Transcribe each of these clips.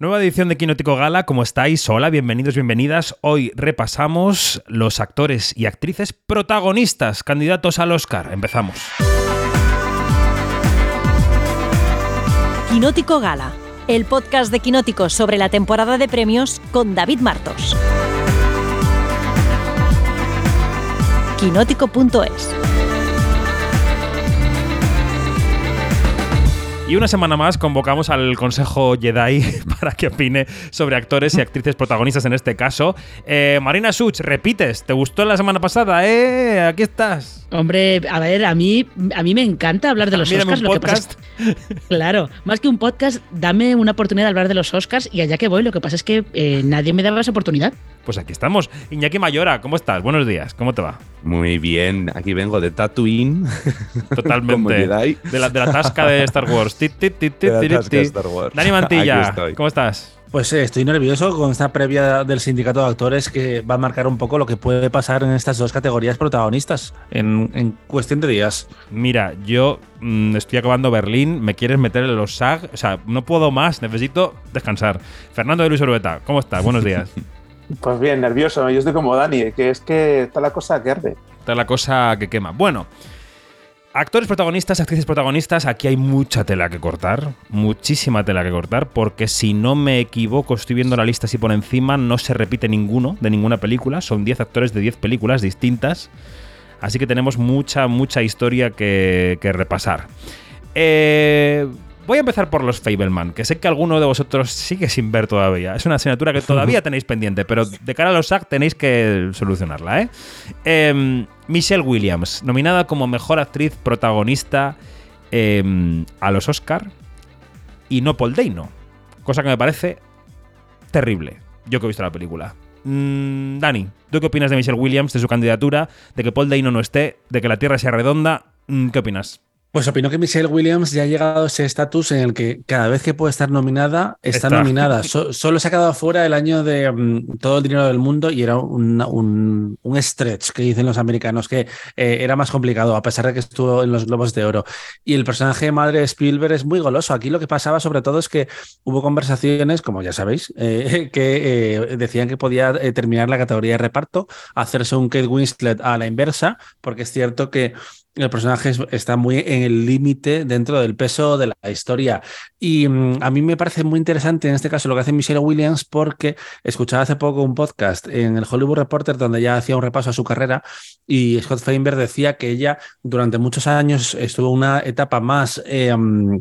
Nueva edición de Quinótico Gala, ¿cómo estáis? Hola, bienvenidos, bienvenidas. Hoy repasamos los actores y actrices protagonistas, candidatos al Oscar. Empezamos. Quinótico Gala, el podcast de Quinótico sobre la temporada de premios con David Martos. Quinótico.es Y una semana más convocamos al Consejo Jedi para que opine sobre actores y actrices protagonistas en este caso. Eh, Marina Such, repites, ¿te gustó la semana pasada? ¿Eh? Aquí estás. Hombre, a ver, a mí, a mí me encanta hablar de los Oscars. Lo que pasa claro, más que un podcast, dame una oportunidad de hablar de los Oscars y allá que voy. Lo que pasa es que eh, nadie me daba esa oportunidad. Pues aquí estamos. Iñaki Mayora, ¿cómo estás? Buenos días, ¿cómo te va? Muy bien, aquí vengo de Tatooine. Totalmente. de, la, de la tasca de Star Wars. Dani Mantilla, ¿cómo estás? Pues eh, estoy nervioso con esta previa del sindicato de actores que va a marcar un poco lo que puede pasar en estas dos categorías protagonistas en, cuestión de días. Mira, yo mm, estoy acabando Berlín, me quieres meter en los SAG, o sea, no puedo más, necesito descansar. Fernando de Luis Orueta, ¿cómo estás? Buenos días. Pues bien, nervioso. Yo estoy como Dani, que es que está la cosa que arde. Está la cosa que quema. Bueno, actores protagonistas, actrices protagonistas, aquí hay mucha tela que cortar. Muchísima tela que cortar, porque si no me equivoco, estoy viendo la lista así por encima, no se repite ninguno de ninguna película. Son 10 actores de 10 películas distintas. Así que tenemos mucha, mucha historia que, que repasar. Eh, Voy a empezar por los Fableman, que sé que alguno de vosotros sigue sin ver todavía. Es una asignatura que todavía tenéis pendiente, pero de cara a los SAG tenéis que solucionarla. ¿eh? Em, Michelle Williams, nominada como mejor actriz protagonista em, a los Oscar, y no Paul Dano, cosa que me parece terrible. Yo que he visto la película. Mm, Dani, ¿tú qué opinas de Michelle Williams, de su candidatura, de que Paul Dano no esté, de que la Tierra sea redonda? Mm, ¿Qué opinas? Pues opino que Michelle Williams ya ha llegado a ese estatus en el que cada vez que puede estar nominada, está, nominada. solo se ha quedado fuera el año de mm, todo el dinero del mundo y era un, stretch que dicen los americanos, que eh, era más complicado, a pesar de que estuvo en los Globos de Oro. Y el personaje de madre Spielberg es muy goloso. Aquí lo que pasaba sobre todo es que hubo conversaciones, como ya sabéis, eh, que eh, decían que podía terminar la categoría de reparto, hacerse un Kate Winslet a la inversa, porque es cierto que el personaje está muy en el límite dentro del peso de la historia. Y mm, a mí me parece muy interesante en este caso lo que hace Michelle Williams porque escuchaba hace poco un podcast en el Hollywood Reporter donde ya hacía un repaso a su carrera y Scott Feinberg decía que ella durante muchos años estuvo en una etapa más mm,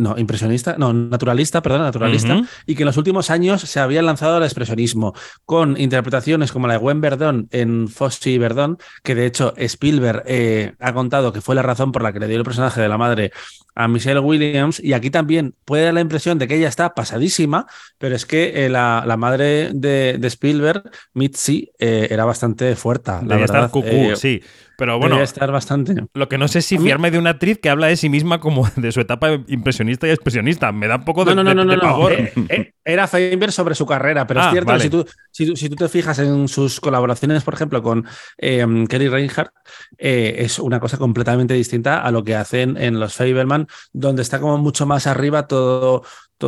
no, impresionista, no, naturalista, perdón, naturalista, y que en los últimos años se había lanzado al expresionismo con interpretaciones como la de Gwen Verdon en Fosse y Verdon, que de hecho Spielberg eh, ha contado que fue la razón por la que le dio el personaje de la madre a Michelle Williams, y aquí también puede dar la impresión de que ella está pasadísima, pero es que eh, la, la, madre de, Spielberg, Mitzi, eh, era bastante fuerte. La verdad. estar cucú, sí. Pero bueno, estar bastante. Lo que no sé si fiarme de una actriz que habla de sí misma como de su etapa impresionista y expresionista. Me da un poco de, no, no, no, no, eh, eh, Era Feinberg sobre su carrera, pero es ah, cierto, si, tú, si, tú, te fijas en sus colaboraciones, por ejemplo, con eh, Kelly Reinhardt, es una cosa completamente distinta a lo que hacen en los Fableman, donde está como mucho más arriba todo,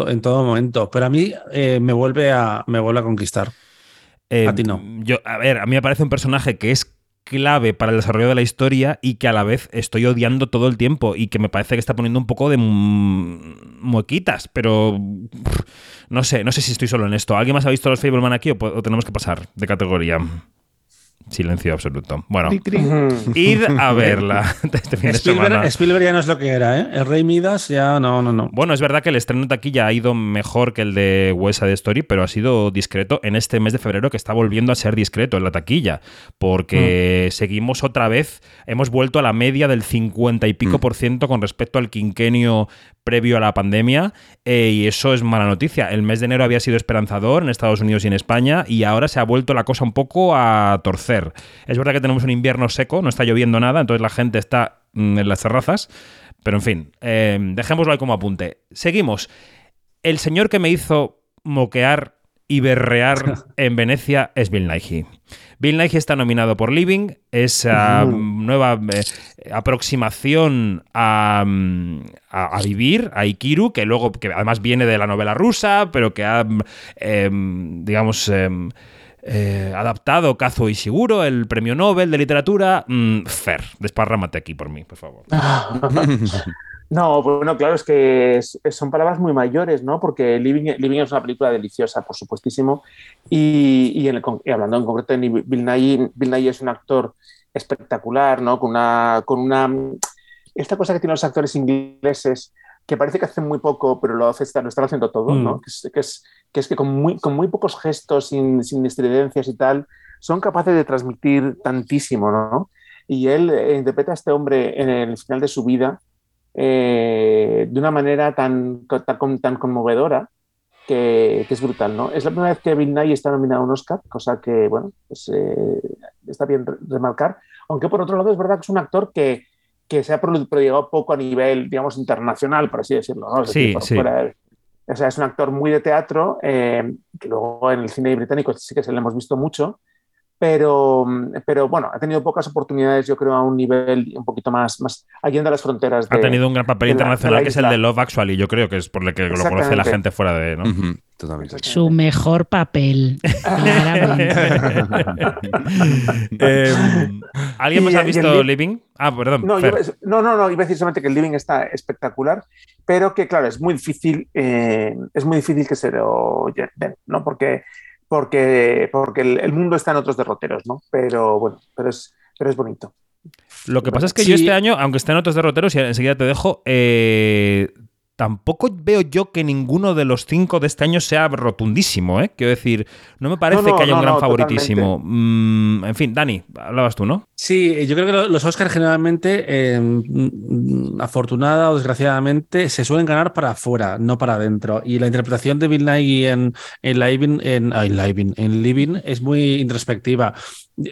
en todo momento. Pero a mí me, vuelve a, me vuelve a conquistar. a ti no. Yo, a ver, a mí me parece un personaje que es clave para el desarrollo de la historia y que a la vez estoy odiando todo el tiempo y que me parece que está poniendo un poco de muequitas, pero no sé, no sé si estoy solo en esto. ¿Alguien más ha visto los Fableman aquí o tenemos que pasar de categoría? Silencio absoluto. Bueno, id a verla este fin de Spielberg, Spielberg, ya no es lo que era, ¿eh? El Rey Midas ya no, no, no. Bueno, es verdad que el estreno de taquilla ha ido mejor que el de West Side Story, pero ha sido discreto en este mes de febrero que está volviendo a ser discreto en la taquilla, porque mm. seguimos otra vez, hemos vuelto a la media del 50 y pico mm. por ciento con respecto al quinquenio previo a la pandemia eh, y eso es mala noticia. El mes de enero había sido esperanzador en Estados Unidos y en España y ahora se ha vuelto la cosa un poco a torcer. Es verdad que tenemos un invierno seco, no está lloviendo nada, entonces la gente está mm, en las terrazas, pero en fin, eh, dejémoslo ahí como apunte. Seguimos. El señor que me hizo moquear y berrear en Venecia es Bill Nighy. Bill Nighy está nominado por Living, esa nueva eh, aproximación a, a, vivir, a Ikiru, que luego, que además viene de la novela rusa, pero que ha, em, digamos, em, eh, adaptado Kazuo Ishiguro, el premio Nobel de literatura. Mm, Fer, desparrámate aquí por mí, por favor. No, bueno, claro, es que son palabras muy mayores, ¿no? Porque Living, Living, es una película deliciosa, por supuestísimo. Y, hablando en concreto de Bill Nighy, Bill Nighy es un actor espectacular, ¿no? Con una, con una. Esta cosa que tienen los actores ingleses, que parece que hacen muy poco, pero lo, hace, lo están haciendo todo, ¿no? Mm. Que es, que es, que con, muy, con muy pocos gestos, sin, sin estridencias y tal, son capaces de transmitir tantísimo, ¿no? Y él eh, interpreta a este hombre en el final de su vida eh, de una manera tan, tan, tan conmovedora que, es brutal, ¿no? Es la primera vez que Bill Nye está nominado a un Oscar, cosa que, bueno, pues, eh, está bien remarcar, aunque por otro lado es verdad que es un actor que, que se ha proyectado poco a nivel, digamos, internacional, por así decirlo, ¿no? sí, sí. o sea, es un actor muy de teatro, eh, que luego en el cine británico sí que se le hemos visto mucho, pero, pero bueno, ha tenido pocas oportunidades, yo creo, a un nivel un poquito más, más allá de las fronteras. ha tenido un gran papel internacional que es el de Love Actually, yo creo que es por lo que lo conoce la gente fuera de. ¿no? Su mejor papel. eh, ¿Alguien más ha visto Living? Ah, perdón. No, no, no, iba a decir solamente que el Living está espectacular, pero que, claro, es muy difícil, eh, es muy difícil que se lo den, ¿no? Porque porque, porque el, mundo está en otros derroteros, ¿no? Pero bueno, pero es, pero es bonito. Lo que pasa es que yo este año, aunque esté en otros derroteros, y enseguida te dejo, eh, tampoco veo yo que ninguno de los cinco de este año sea rotundísimo, ¿eh? Quiero decir, no me parece que haya un gran favoritísimo. Mm, en fin, Dani, hablabas tú, ¿no? Sí, yo creo que los Oscars generalmente, eh, mm, afortunada o desgraciadamente, se suelen ganar para afuera, no para adentro. Y la interpretación de Bill Nighy en, en, Living, en, en Living es muy introspectiva.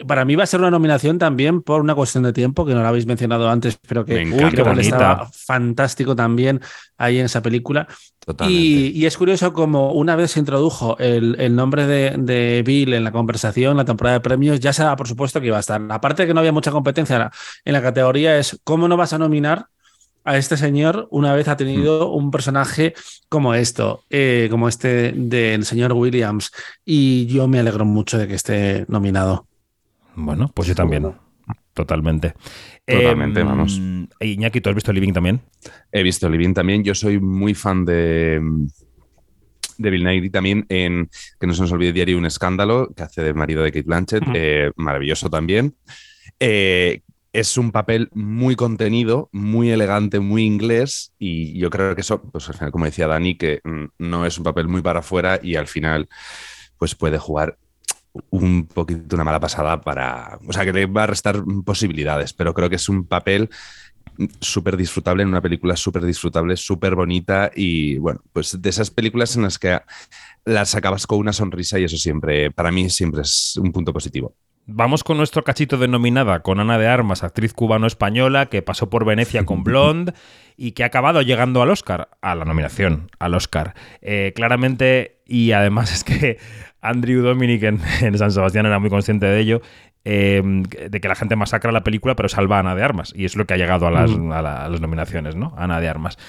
Para mí va a ser una nominación también por una cuestión de tiempo, que no la habéis mencionado antes, pero que creo que estaba fantástico también ahí en esa película. Y, es curioso como una vez se introdujo el, nombre de, Bill en la conversación, la temporada de premios, ya se daba por supuesto que iba a estar. Aparte de que no había mucha competencia en la, categoría, es cómo no vas a nominar a este señor una vez ha tenido mm. un personaje como esto, eh, como este del señor Williams. Y yo me alegro mucho de que esté nominado. Bueno, pues yo también. Totalmente. Totalmente, vamos. Em, Iñaki, ¿tú has visto Living también? He visto Living también. Yo soy muy fan de, de Bill Nighy también en Que no se nos olvide diario un escándalo, que hace de marido de Kate Blanchett. Eh, maravilloso también. Eh, es un papel muy contenido, muy elegante, muy inglés y yo creo que eso, pues al final, como decía Dani, que mm, no es un papel muy para afuera y al final pues puede jugar un poquito una mala pasada para. O sea, que le va a restar posibilidades, pero creo que es un papel súper disfrutable en una película súper disfrutable, súper bonita y bueno, pues de esas películas en las que las acabas con una sonrisa y eso siempre, para mí siempre es un punto positivo. Vamos con nuestro cachito de nominada con Ana de Armas, actriz cubano-española que pasó por Venecia con Blonde y que ha acabado llegando al Oscar, a la nominación, al Oscar. Eh, claramente, y además es que Andrew Dominic en, San Sebastián era muy consciente de ello, em, de que la gente masacra la película, pero salva a Ana de Armas. Y es lo que ha llegado a las, nominaciones, ¿no? Ana de Armas.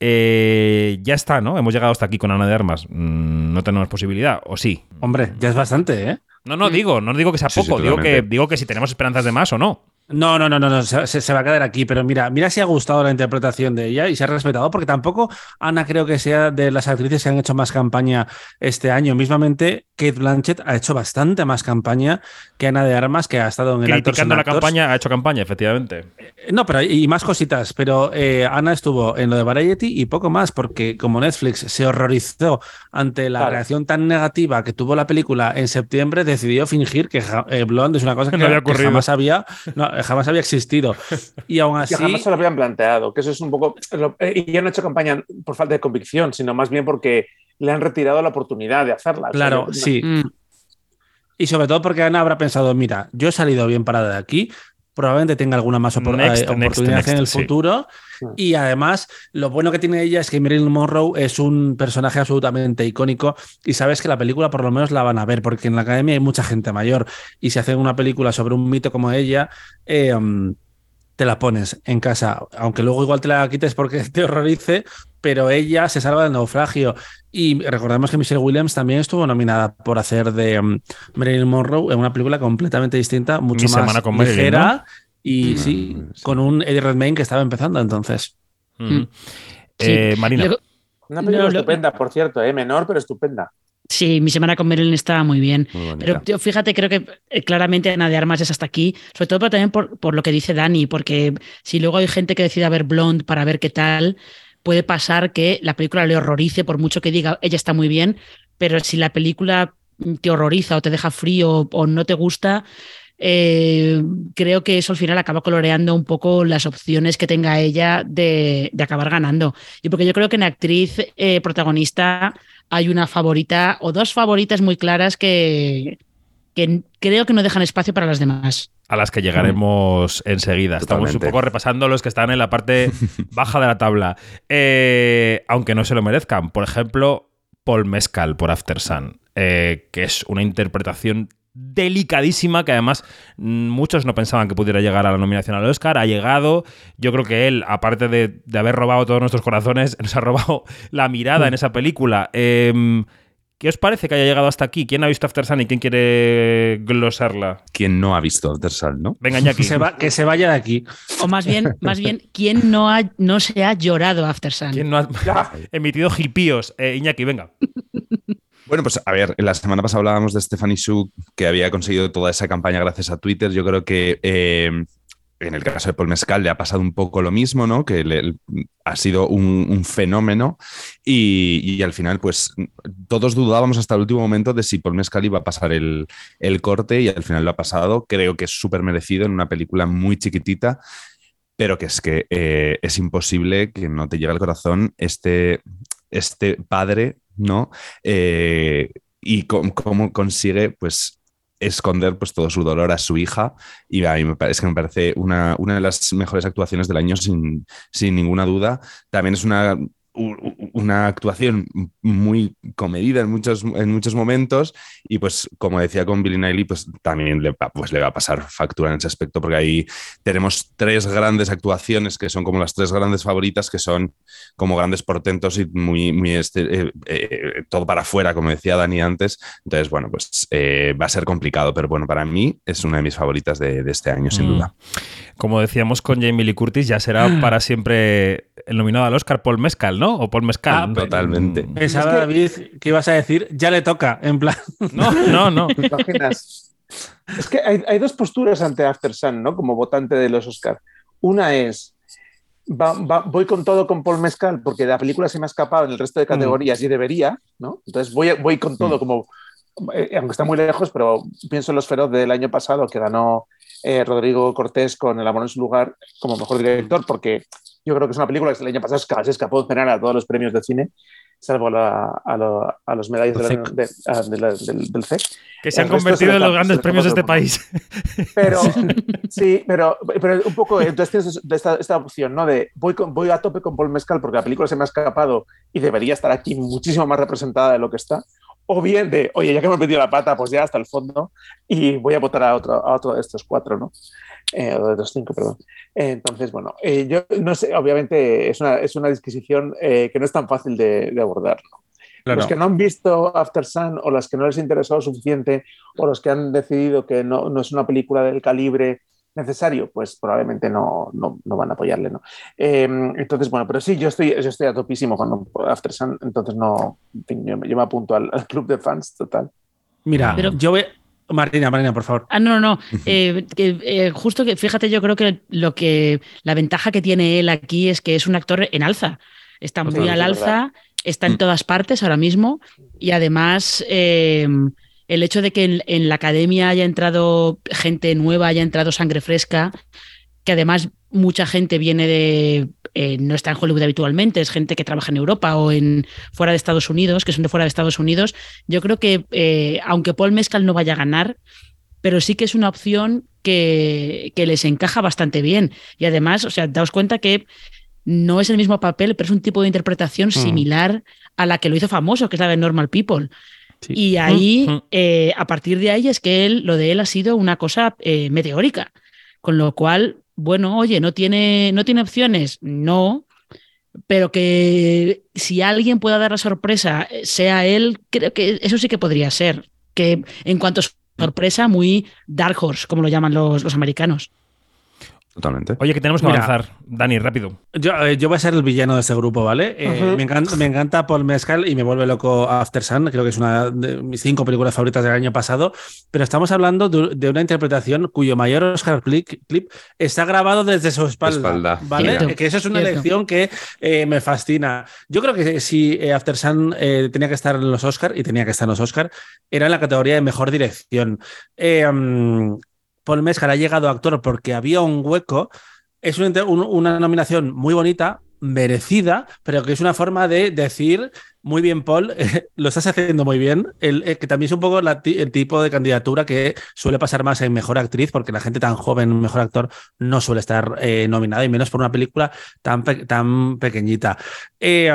Eh, ya está, ¿no? Hemos llegado hasta aquí con Ana de Armas. Mm, no tenemos posibilidad, ¿o sí? Hombre, ya es bastante, ¿eh? No, no digo, no digo que sea poco, digo, que, digo que si tenemos esperanzas de más o no. No, no, no, no, no se, va a quedar aquí, pero mira, mira si ha gustado la interpretación de ella y se ha respetado, porque tampoco Ana creo que sea de las actrices que han hecho más campaña este año. Mismamente, Kate Blanchett ha hecho bastante más campaña que Ana de Armas, que ha estado en el Criticando la campaña, ha hecho campaña, efectivamente. Eh, no, pero y más cositas, pero eh, Ana estuvo en lo de Variety y poco más, porque como Netflix se horrorizó ante la reacción tan negativa que tuvo la película en septiembre, decidió fingir que eh, Blonde es una cosa que, había jamás había jamás había existido. Y aún así. jamás se lo habían planteado, que eso es un poco. Eh, y ya no ha hecho campaña por falta de convicción, sino más bien porque le han retirado la oportunidad de hacerla. Claro, sí. Y sobre todo porque Ana habrá pensado: mira, yo he salido bien parada de aquí, probablemente tenga alguna más opor Next, eh, oportunidad next, en el sí. futuro. Y además, lo bueno que tiene ella es que Marilyn Monroe es un personaje absolutamente icónico y sabes que la película por lo menos la van a ver, porque en la academia hay mucha gente mayor y si hacen una película sobre un mito como ella, eh, te la pones en casa, aunque luego igual te la quites porque te horrorice, pero ella se salva del naufragio. Y recordemos que Michelle Williams también estuvo nominada por hacer de um, Marilyn Monroe en una película completamente distinta, mucho Mi más semana con Marilyn, ligera. Y Mm, sí, sí. con un Eddie Redmayne que estaba empezando entonces. Mm. Eh, Marina. Luego- Una película No, lo- estupenda, por cierto, ¿eh? menor, pero estupenda. Sí, mi semana con Marilyn estaba muy bien. Muy. Pero fíjate, creo que eh, claramente Ana de Armas es hasta aquí, sobre todo pero también por, por lo que dice Dani, porque si luego hay gente que decide ver Blonde para ver qué tal, puede pasar que la película le horrorice, por mucho que diga ella está muy bien, pero si la película te horroriza o te deja frío o no te gusta, eh, creo que eso al final acaba coloreando un poco las opciones que tenga ella de, de acabar ganando. Y porque yo creo que en actriz eh, protagonista hay una favorita o dos favoritas muy claras que, que creo que no dejan espacio para las demás. a las que llegaremos enseguida. Estamos un poco repasando los que están en la parte baja de la tabla. Eh, aunque no se lo merezcan. Por ejemplo, Paul Mescal por After Sun, eh, que es una interpretación delicadísima que además mm, muchos no pensaban que pudiera llegar a la nominación al Oscar. Ha llegado. Yo creo que él, aparte de, de haber robado todos nuestros corazones, nos ha robado la mirada en esa película. Eh, ¿Qué os parece que haya llegado hasta aquí? ¿Quién ha visto After Sun y quién quiere glosarla? ¿Quién no ha visto After Sun, no? Venga, Iñaki. Que se, va- que se vaya de aquí. O más bien, más bien, ¿quién no, ha, no se ha llorado After Sun? ¿Quién no ha emitido gilpíos? Eh, Iñaki, venga. Bueno, pues a ver, la semana pasada hablábamos de Stephanie Shu, que había conseguido toda esa campaña gracias a Twitter. Yo creo que eh, en el caso de Paul Mescal le ha pasado un poco lo mismo, ¿no? Que le- ha sido un, un fenómeno y, al final, pues todos dudábamos hasta el último momento de si Paul Mescal iba a pasar el, el corte y al final lo ha pasado. Creo que es súper merecido en una película muy chiquitita, pero que es que eh, es imposible que no te llegue al corazón este, este padre, ¿no? Eh, y cómo consigue, pues, esconder pues, todo su dolor a su hija. Y a mí me parece, que me parece una, una de las mejores actuaciones del año, sin, sin ninguna duda. También es una, una actuación muy comedida en muchos, en muchos momentos. Y pues, como decía con Billy Niley, pues también le, va- pues, le va a pasar factura en ese aspecto, porque ahí tenemos tres grandes actuaciones que son como las tres grandes favoritas, que son como grandes portentos y muy, muy este, eh, eh, todo para afuera, como decía Dani antes. Entonces, bueno, pues eh, va a ser complicado, pero bueno, para mí es una de mis favoritas de, de este año, sin Mm. duda. Como decíamos con Jamie Lee Curtis, ya será para siempre el nominado al Oscar Paul Mescal, ¿no? O Paul Mescal. Ah, totalmente. Mm, Pensaba, que- David, que ibas a decir, ya le toca, en plan. No, no, no. ¿Te imaginas? es que hay, hay dos posturas ante After Sun, ¿no? Como votante de los Oscar. Una es, va- va- voy con todo con Paul Mescal porque la película se me ha escapado en el resto de categorías y debería, ¿no? Entonces voy, voy con todo como, eh, aunque está muy lejos, pero pienso en Los Feroz del año pasado que ganó eh, Rodrigo Cortés con El amor en su lugar como mejor director, porque yo creo que es una película que el año pasado se escapó en general a todos los premios de cine, salvo la- a, lo- a los medallas de la- de- ah, de la- del, del CEC. Que se han convertido en los grandes premios de este país. Pero sí, pero, pero un poco, entonces tienes esta, esta opción, ¿no? De voy, con- voy a tope con Paul Mescal porque la película se me ha escapado y debería estar aquí muchísimo más representada de lo que está. O bien de, oye, ya que hemos metido la pata, pues ya hasta el fondo y voy a votar a otro, a otro de estos cuatro, ¿no? Eh, o de los cinco, perdón. Eh, entonces, bueno, eh, yo no sé, obviamente es una, es una disquisición eh, que no es tan fácil de, de abordar, ¿no? Claro. Los que no han visto After Sun o las que no les ha interesado suficiente o los que han decidido que no, no es una película del calibre necesario, pues probablemente no, no, no van a apoyarle. ¿no? Eh, entonces, bueno, pero sí, yo estoy, yo estoy a topísimo con After Sun, entonces no, en fin, yo, yo me apunto al, al club de fans total. Mira, Pero- yo voy. Martina, Martina, por favor. Ah, no, no, no. Eh, que, eh, justo que, fíjate, yo creo que lo que la ventaja que tiene él aquí es que es un actor en alza. Está muy al verdad. alza, está en todas partes ahora mismo y además eh, el hecho de que en, en la academia haya entrado gente nueva, haya entrado sangre fresca, que además mucha gente viene de eh, no está en Hollywood habitualmente, es gente que trabaja en Europa o en fuera de Estados Unidos, que son de fuera de Estados Unidos. Yo creo que eh, aunque Paul Mescal no vaya a ganar, pero sí que es una opción que, que les encaja bastante bien. Y además, o sea, daos cuenta que no es el mismo papel, pero es un tipo de interpretación Mm. similar a la que lo hizo famoso, que es la de Normal People. Y ahí, Mm. eh, a partir de ahí, es que él, lo de él ha sido una cosa eh, meteórica. Con lo cual, bueno, oye, ¿no tiene, ¿no tiene opciones? No. Pero que si alguien pueda dar la sorpresa, eh, sea él, creo que eso sí que podría ser. Que en cuanto a sorpresa, muy Dark Horse, como lo llaman los, los americanos. Totalmente. Oye, que tenemos que Mira. avanzar. Dani, rápido. Yo, eh, yo voy a ser el villano de este grupo, ¿vale? Eh, me, encanta, me encanta Paul Mescal y me vuelve loco After Sun. Creo que es una de mis cinco películas favoritas del año pasado. Pero estamos hablando de, de una interpretación cuyo mayor Oscar clip, clip está grabado desde su espalda. Espalda. ¿Vale? Cierto, que eso es una cierto. elección que eh, me fascina. Yo creo que si eh, After Sun eh, tenía que estar en los Oscar y tenía que estar en los Oscar, era en la categoría de mejor dirección. Eh, mm, Paul Mescal ha llegado a actor porque había un hueco. Es un- una nominación muy bonita, merecida, pero que es una forma de decir, muy bien, Paul, lo estás haciendo muy bien, eh, que también es un poco el tipo de candidatura que suele pasar más en Mejor Actriz, porque la gente tan joven, Mejor Actor, no suele estar eh, nominada, y menos por una película tan, tan pequeñita. Eh,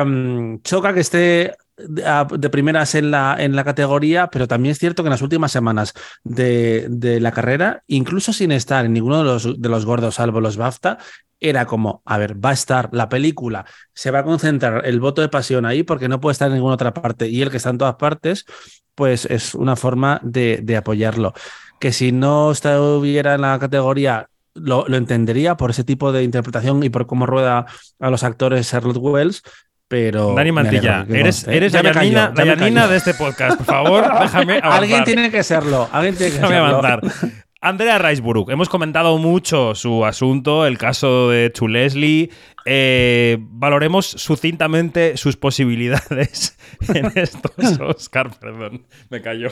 choca que esté de, a- de primeras en la, en la categoría, pero también es cierto que en las últimas semanas de, de la carrera, incluso sin estar en ninguno de los, de los gordos, salvo los BAFTA, era como, a ver, va a estar la película, se va a concentrar el voto de pasión ahí porque no puede estar en ninguna otra parte y el que está en todas partes, pues es una forma de, de apoyarlo. Que si no estuviera en la categoría, lo, lo entendería por ese tipo de interpretación y por cómo rueda a los actores Charlotte Wells, pero... Dani Mantilla, eres, eres Ya la de este podcast. Por favor, déjame avanzar. Alguien tiene que serlo, alguien tiene que Déjame serlo. avanzar. Andrea Reisburg, hemos comentado mucho su asunto, el caso de Chu Leslie. Eh, valoremos sucintamente sus posibilidades en estos Oscar. Perdón, me cayó.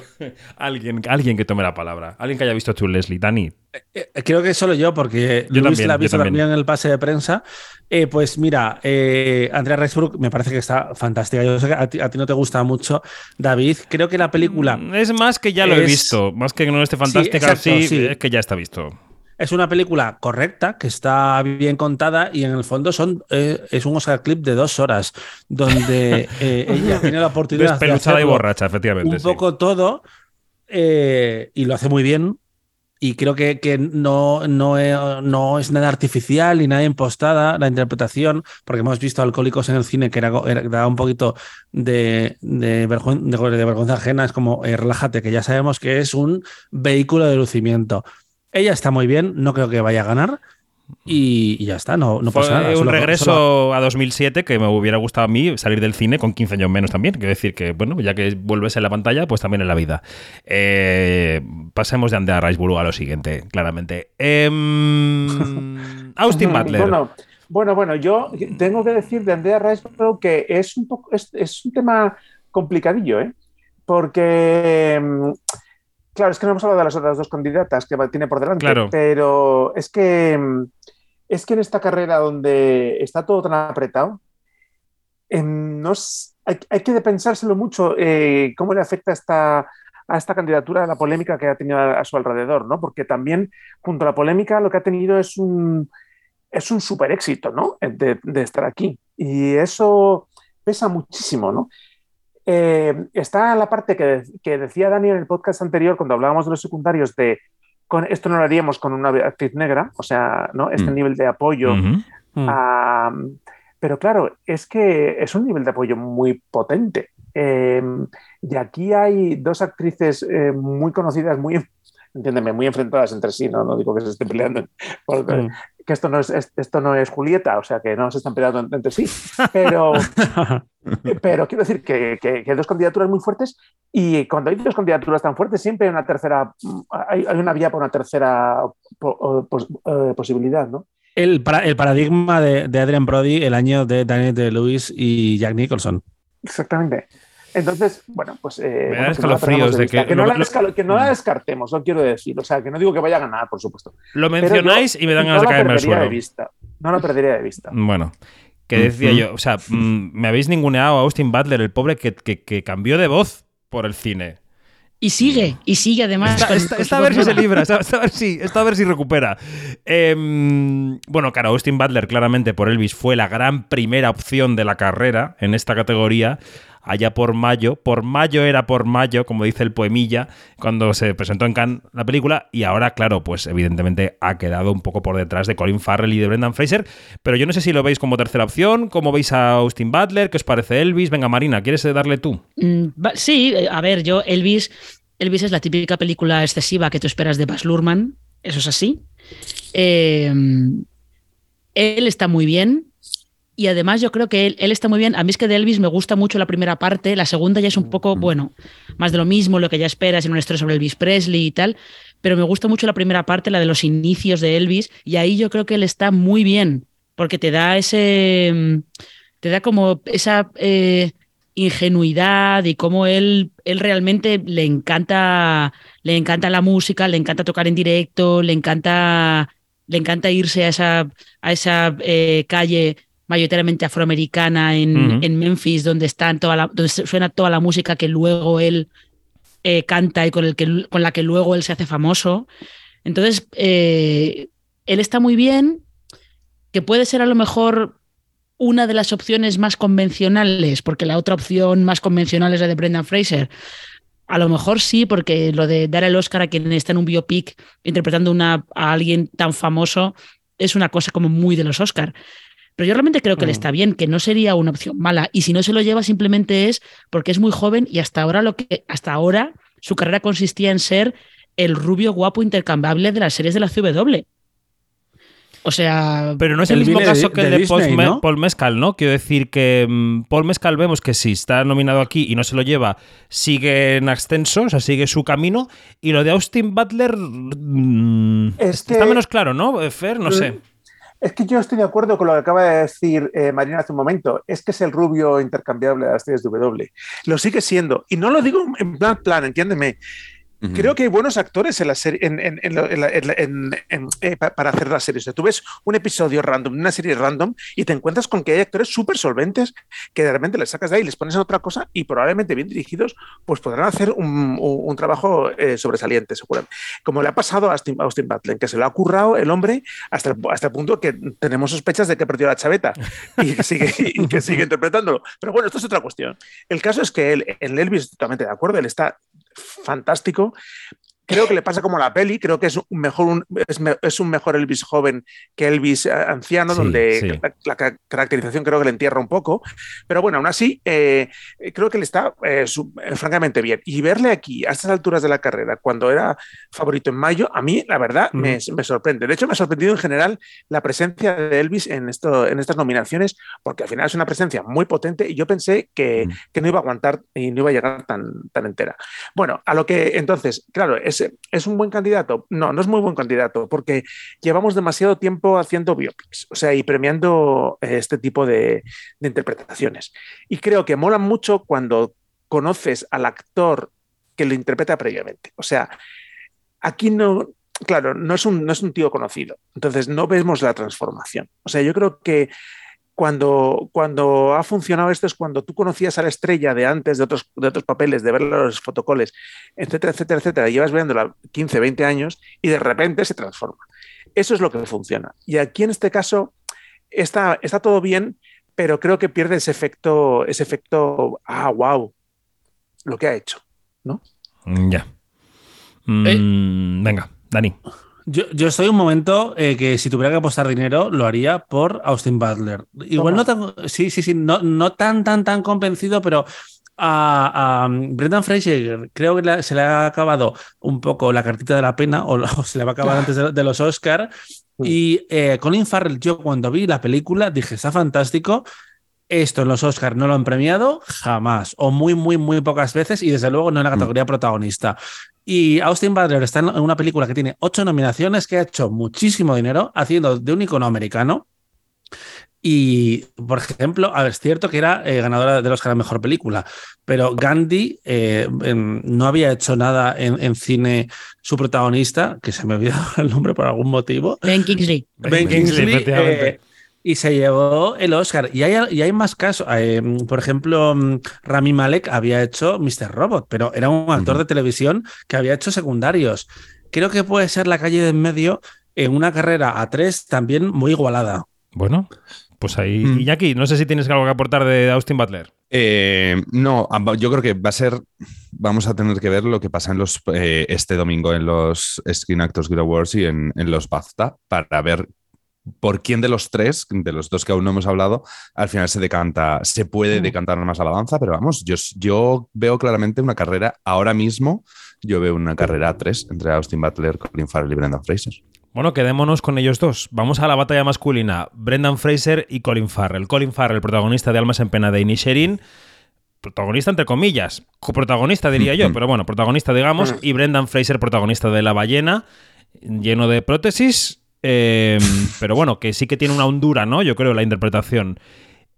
Alguien, alguien que tome la palabra. Alguien que haya visto Chu Leslie. Dani. Eh, Creo que solo yo, porque Yo Luis también, la ha visto también. también en el pase de prensa. Eh, pues mira, eh, Andrea Reisbrook me parece que está fantástica. Yo sé que a ti, a ti no te gusta mucho, David. Creo que la película Mm, Es más que ya lo he visto. Más que no esté fantástica, exacto, sí, sí. es que ya está visto. Es una película correcta, que está bien contada y en el fondo son, eh, es un Oscar clip de dos horas, donde eh, ella tiene la oportunidad de Despeluchada y borracha, efectivamente. un sí. poco todo eh, y lo hace muy bien. Y creo que, que no, no, eh, no es nada artificial ni nada impostada la interpretación, porque hemos visto Alcohólicos en el cine que era, era- daba un poquito de, de, de- de vergüenza ajena. Es como, eh, relájate, que ya sabemos que es un vehículo de lucimiento. Ella está muy bien, no creo que vaya a ganar. Y, y ya está, no, no Fue pasa nada. un solo- regreso solo- a 2007 que me hubiera gustado a mí salir del cine con 15 años menos también. Quiero decir que, bueno, ya que vuelves en la pantalla, pues también en la vida. Eh, pasemos de Andrea Riseborough a lo siguiente, claramente. Em, Austin Butler. Bueno, bueno, bueno, yo tengo que decir de Andrea Riseborough que es un, poco, es, es un tema complicadillo, ¿eh? Porque, mm, claro, es que no hemos hablado de las otras dos candidatas que tiene por delante, Claro. pero es que, es que en esta carrera donde está todo tan apretado, em, no es- hay, hay que pensárselo mucho eh, cómo le afecta esta, a esta candidatura la polémica que ha tenido a, a su alrededor, ¿no? Porque también, junto a la polémica, lo que ha tenido es un, es un súper éxito, ¿no? De, de estar aquí. Y eso pesa muchísimo, ¿no? Eh, está la parte que, que decía Dani en el podcast anterior, cuando hablábamos de los secundarios, de con, esto no lo haríamos con una actriz negra, o sea, ¿no? Este Mm. nivel de apoyo. Mm. a- pero claro, es que es un nivel de apoyo muy potente. Eh, y aquí hay dos actrices eh, muy conocidas, muy, entiéndeme, muy enfrentadas entre sí, no, no digo que se estén peleando, porque- Mm. Que esto no, es, es- esto no es Julieta, o sea, que no se están peleando en- entre sí, pero, pero quiero decir que, que- que hay dos candidaturas muy fuertes y cuando hay dos candidaturas tan fuertes siempre hay una tercera, hay, hay una vía para una tercera pos- eh, posibilidad, ¿no? El, para- el paradigma de, de Adrian Brody, el año de Daniel de Lewis y Jack Nicholson. Exactamente. Entonces, bueno, pues. eh, Me bueno, dan que no la de vista. que no lo- la que no la descartemos, lo quiero decir. O sea, que no digo que vaya a ganar, por supuesto. Lo mencionáis yo y me dan no ganas de la caerme al perdería suelo. de vista. No la perdería de vista. Bueno, que decía yo, o sea, mm, me habéis ninguneado a Austin Butler, el pobre que, que- que cambió de voz por el cine. Y sigue, y sigue además. Esta, a ver si se libra, esta, a ver si, a ver si recupera. Em, bueno, claro, Austin Butler claramente por Elvis fue la gran primera opción de la carrera en esta categoría allá por mayo. Por mayo era por mayo, como dice el poemilla, cuando se presentó en Cannes la película. Y ahora, claro, pues evidentemente ha quedado un poco por detrás de Colin Farrell y de Brendan Fraser. Pero yo no sé si lo veis como tercera opción, cómo veis a Austin Butler, qué os parece Elvis. Venga, Marina, ¿quieres darle tú? Mm, sí, eh, a ver, yo, Elvis. Elvis es la típica película excesiva que tú esperas de Baz Luhrmann. Eso es así. Eh, él está muy bien. Y además yo creo que él, está muy bien. A mí es que de Elvis me gusta mucho la primera parte, la segunda ya es un poco, bueno, más de lo mismo, lo que ya esperas en una historia sobre Elvis Presley y tal, pero me gusta mucho la primera parte, la de los inicios de Elvis, y ahí yo creo que él está muy bien, porque te da ese, te da como esa eh, ingenuidad y cómo él, él realmente le encanta, le encanta la música, le encanta tocar en directo, le encanta, le encanta irse a esa, a esa eh, calle mayoritariamente afroamericana en, en Memphis, donde, está toda la, donde suena toda la música que luego él eh, canta y con, el que, con la que luego él se hace famoso. Entonces, eh, él está muy bien, que puede ser a lo mejor una de las opciones más convencionales, porque la otra opción más convencional es la de Brendan Fraser. A lo mejor sí, porque lo de dar el Oscar a quien está en un biopic interpretando una, a alguien tan famoso es una cosa como muy de los Oscar. Pero yo realmente creo que le mm. está bien, que no sería una opción mala. Y si no se lo lleva, simplemente es porque es muy joven y hasta ahora lo que hasta ahora su carrera consistía en ser el rubio guapo intercambiable de las series de la CW. O sea. Pero no es el, mismo caso que el de, Paul, Mescal, ¿no? Quiero decir que mm, Paul Mescal vemos que si está nominado aquí y no se lo lleva, sigue en ascenso, o sea, sigue su camino. Y lo de Austin Butler mm, está menos claro, ¿no? Fer, no sé. Es que yo estoy de acuerdo con lo que acaba de decir eh, Marina hace un momento. Es que es el rubio intercambiable de las series W. Lo sigue siendo. Y no lo digo en plan, plan, entiéndeme. Creo que hay buenos actores en la serie, para hacer las series. tú ves un episodio random, una serie random, y te encuentras con que hay actores súper solventes que de repente les sacas de ahí, les pones a otra cosa y probablemente bien dirigidos, pues podrán hacer un, trabajo eh, sobresaliente, seguramente. Como le ha pasado a Austin, Butler, que se lo ha currado el hombre hasta el, hasta punto que tenemos sospechas de que perdió la chaveta y que sigue, y que sigue interpretándolo. Pero bueno, esto es otra cuestión. El caso es que él, en Elvis, totalmente de acuerdo, él está fantástico. Creo que le pasa como la peli, creo que es un mejor, es, un mejor Elvis joven que Elvis eh, anciano, donde La, caracterización creo que le entierra un poco. Pero bueno, aún así, eh, creo que le está eh, francamente bien. Y verle aquí, a estas alturas de la carrera, cuando era favorito en mayo, a mí, la verdad, me, sorprende. De hecho, me ha sorprendido en general la presencia de Elvis en, esto, en estas nominaciones, porque al final es una presencia muy potente y yo pensé que, que no iba a aguantar y no iba a llegar tan, tan entera. Bueno, a lo que entonces, claro, es ¿Es, un buen candidato? No, no es muy buen candidato, porque llevamos demasiado tiempo haciendo biopics, o sea, y premiando eh, este tipo de, interpretaciones. Y creo que mola mucho cuando conoces al actor que lo interpreta previamente. O sea, aquí no, claro, no es un, no es un tío conocido, entonces no vemos la transformación. O sea, yo creo que cuando, cuando ha funcionado esto es cuando tú conocías a la estrella de antes, de otros, de otros papeles, de ver los fotocoles, etcétera, etcétera, etcétera, y llevas viéndola 15, 20 años y de repente se transforma. Eso es lo que funciona. Y aquí en este caso está, está todo bien, pero creo que pierde ese efecto, ese efecto, ah, wow, lo que ha hecho, ¿no? Ya. Eh. Mm, venga, Dani. Yo, yo estoy un momento eh, que si tuviera que apostar dinero, lo haría por Austin Butler. Igual no tan, sí, sí, sí, no, no tan, tan, tan convencido, pero a, Brendan Fraser creo que se le ha acabado un poco la cartita de la pena o, se le va a acabar antes de, los Oscars. Y eh, Colin Farrell, yo cuando vi la película dije, está fantástico. Esto en los Oscars no lo han premiado jamás, o muy, muy, muy pocas veces, y desde luego no en la mm. categoría protagonista. Y Austin Butler está en una película que tiene ocho nominaciones, que ha hecho muchísimo dinero haciendo de un icono americano. Y, por ejemplo, es cierto que era eh, ganadora de los Oscar Mejor Película, pero Gandhi eh, no había hecho nada en, cine su protagonista, que se me ha olvidado el nombre por algún motivo. Ben Kingsley. Ben, Kingsley, y se llevó el Oscar. Y hay, y hay más casos. Eh, por ejemplo, mm, Rami Malek había hecho Mr. Robot, pero era un actor de televisión que había hecho secundarios. Creo que puede ser la calle de en medio en una carrera a tres también muy igualada. Bueno, pues ahí. Mm. Iñaki, no sé si tienes algo que aportar de Austin Butler. Eh, no, yo creo que va a ser. Vamos a tener que ver lo que pasa en los, eh, este domingo en los Screen Actors Guild Awards y en, en los BAFTA para ver por quién de los tres, de los dos que aún no hemos hablado, al final se decanta, se puede mm. decantar más a la danza, pero vamos, yo, yo veo claramente una carrera ahora mismo, yo veo una carrera a tres entre Austin Butler, Colin Farrell y Brendan Fraser. Bueno, quedémonos con ellos dos. Vamos a la batalla masculina. Brendan Fraser y Colin Farrell. Colin Farrell, protagonista de Almas en Pena de Inisherin. Protagonista entre comillas. Coprotagonista diría yo, pero bueno, protagonista digamos. Y Brendan Fraser, protagonista de La Ballena. Lleno de prótesis. Em, pero bueno, que sí que tiene una hondura, ¿no? Yo creo, la interpretación.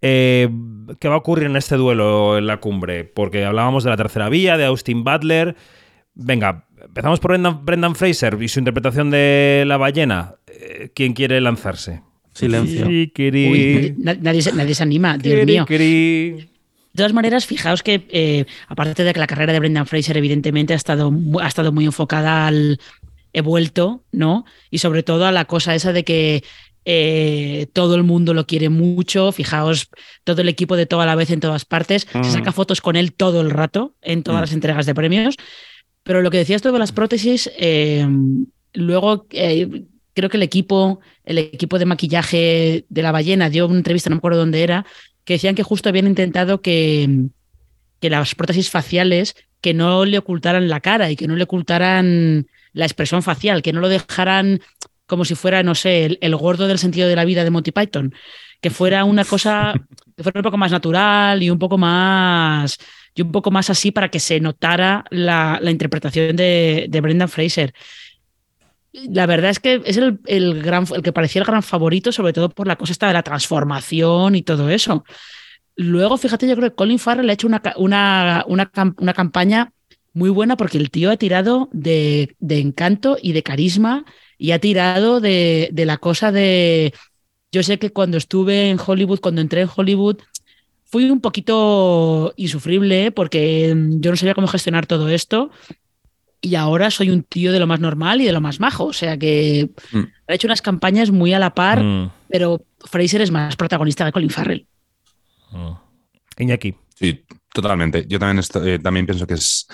Eh, ¿Qué va a ocurrir en este duelo en la cumbre? Porque hablábamos de la tercera vía, de Austin Butler. Venga, empezamos por Brendan, Fraser y su interpretación de la ballena. Eh, ¿Quién quiere lanzarse? Silencio. nadie, se anima, Dios mío. De todas maneras, fijaos que, eh, aparte de que la carrera de Brendan Fraser, evidentemente, ha estado, ha estado muy enfocada al he vuelto, ¿no? Y sobre todo a la cosa esa de que eh, todo el mundo lo quiere mucho. Fijaos, todo el equipo de toda la vez en todas partes. Se saca mm. fotos con él todo el rato en todas mm. las entregas de premios. Pero lo que decías tú de las prótesis, eh, luego eh, creo que el equipo, el equipo de maquillaje de la ballena dio una entrevista, no me acuerdo dónde era, que decían que justo habían intentado que, que las prótesis faciales que no le ocultaran la cara y que no le ocultaran la expresión facial, que no lo dejaran como si fuera, no sé, el, gordo del sentido de la vida de Monty Python, que fuera una cosa, que fuera un poco más natural y un poco más y un poco más así para que se notara la, interpretación de, Brendan Fraser. La verdad es que es el, gran, el que parecía el gran favorito, sobre todo por la cosa esta de la transformación y todo eso. Luego, fíjate, yo creo que Colin Farrell ha hecho una, una, una, campaña muy buena porque el tío ha tirado de, de encanto y de carisma y ha tirado de, de, la cosa de... Yo sé que cuando estuve en Hollywood, cuando entré en Hollywood, fui un poquito insufrible porque mm, yo no sabía cómo gestionar todo esto y ahora soy un tío de lo más normal y de lo más majo. O sea que mm. ha hecho unas campañas muy a la par, mm. pero Fraser es más protagonista que Colin Farrell. Iñaki. Sí, totalmente. Yo también, eh, también pienso que es,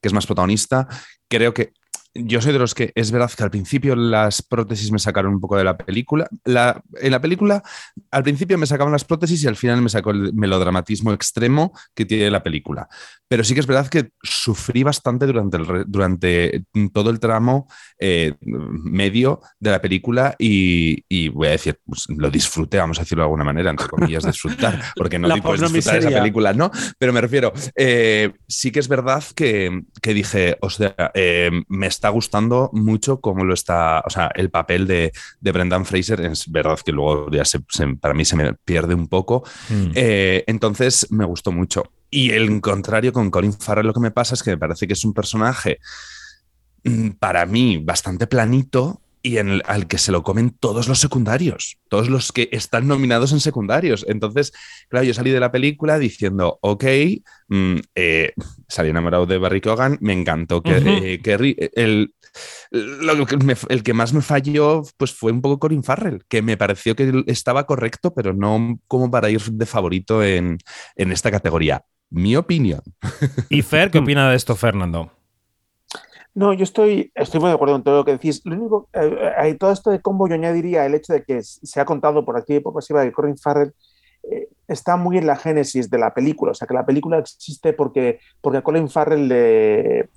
que es más protagonista. Creo que yo soy de los que es verdad que al principio las prótesis me sacaron un poco de la película. en la película, al principio me sacaban las prótesis y al final me sacó el melodramatismo extremo que tiene la película. Pero sí que es verdad que sufrí bastante durante, el, durante todo el tramo eh, medio de la película y, voy a decir, pues, lo disfruté, vamos a decirlo de alguna manera, entre comillas, disfrutar, porque no puedes disfrutar esa película, ¿no? Pero me refiero, eh, sí que es verdad que, que dije, o sea, eh, me está gustando mucho cómo lo está, o sea, el papel de, de Brendan Fraser, es verdad que luego ya se, para mí se me pierde un poco, mm. entonces me gustó mucho. Y el contrario con Colin Farrell lo que me pasa es que me parece que es un personaje mm, para mí bastante planito y en al que se lo comen todos los secundarios, todos los que están nominados en secundarios. Entonces, claro, yo salí de la película diciendo, ok, mm, eh, salí enamorado de Barry Cogan, me encantó que, eh, el, el que más me falló pues fue un poco Corin Farrell, que me pareció que estaba correcto, pero no como para ir de favorito en, en esta categoría mi opinión. ¿Y Fer, qué opina de esto, Fernando? No, yo estoy, estoy muy de acuerdo en todo lo que decís. Lo único, eh, eh todo esto de combo yo añadiría el hecho de que se ha contado por aquí y por pasiva que Corin Farrell eh, está muy en la génesis de la película. O sea, que la película existe porque, porque Colin Farrell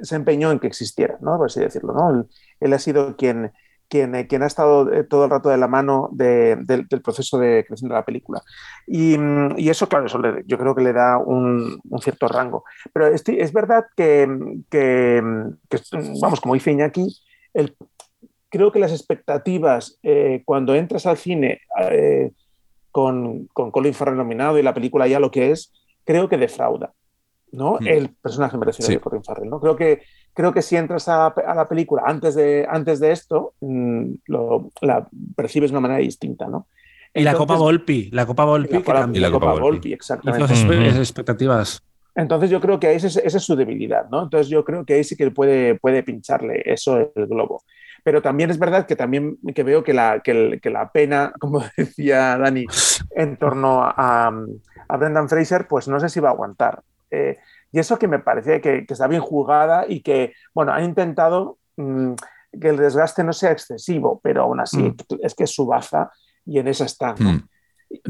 se empeñó en que existiera, ¿no? Por así decirlo, ¿no? él ha sido quien, quien, eh, quien ha estado eh, todo el rato de la mano del proceso de creación de la película. Y, mm, y eso, claro, eso yo creo que le da un, un cierto rango. Pero es verdad que, que, vamos, como dice Iñaki, el, creo que las expectativas eh, cuando entras al cine con, con Colin Farrell nominado y la película ya lo que es, creo que defrauda. ¿no? Hmm. El personaje merecido de Colin Farrell, ¿no? Creo que creo que si entras a, la película antes de, antes de esto, mm, lo, la percibes de una manera distinta, ¿no? Y la Copa Volpi, la Copa Volpi, que también. Y la Copa, Volpi, exactamente. expectativas. Entonces yo creo que esa es, esa es, su debilidad, ¿no? Entonces yo creo que ahí sí que puede, puede pincharle eso el globo. Pero también es verdad que también que veo que la, que, la pena, como decía Dani, en torno a, a, Brendan Fraser, pues no sé si va a aguantar. Eh, y eso que me parece que, que, está bien jugada y que, bueno, han intentado mmm, que el desgaste no sea excesivo, pero aún así mm. es que es su baza y en esa está. Mm.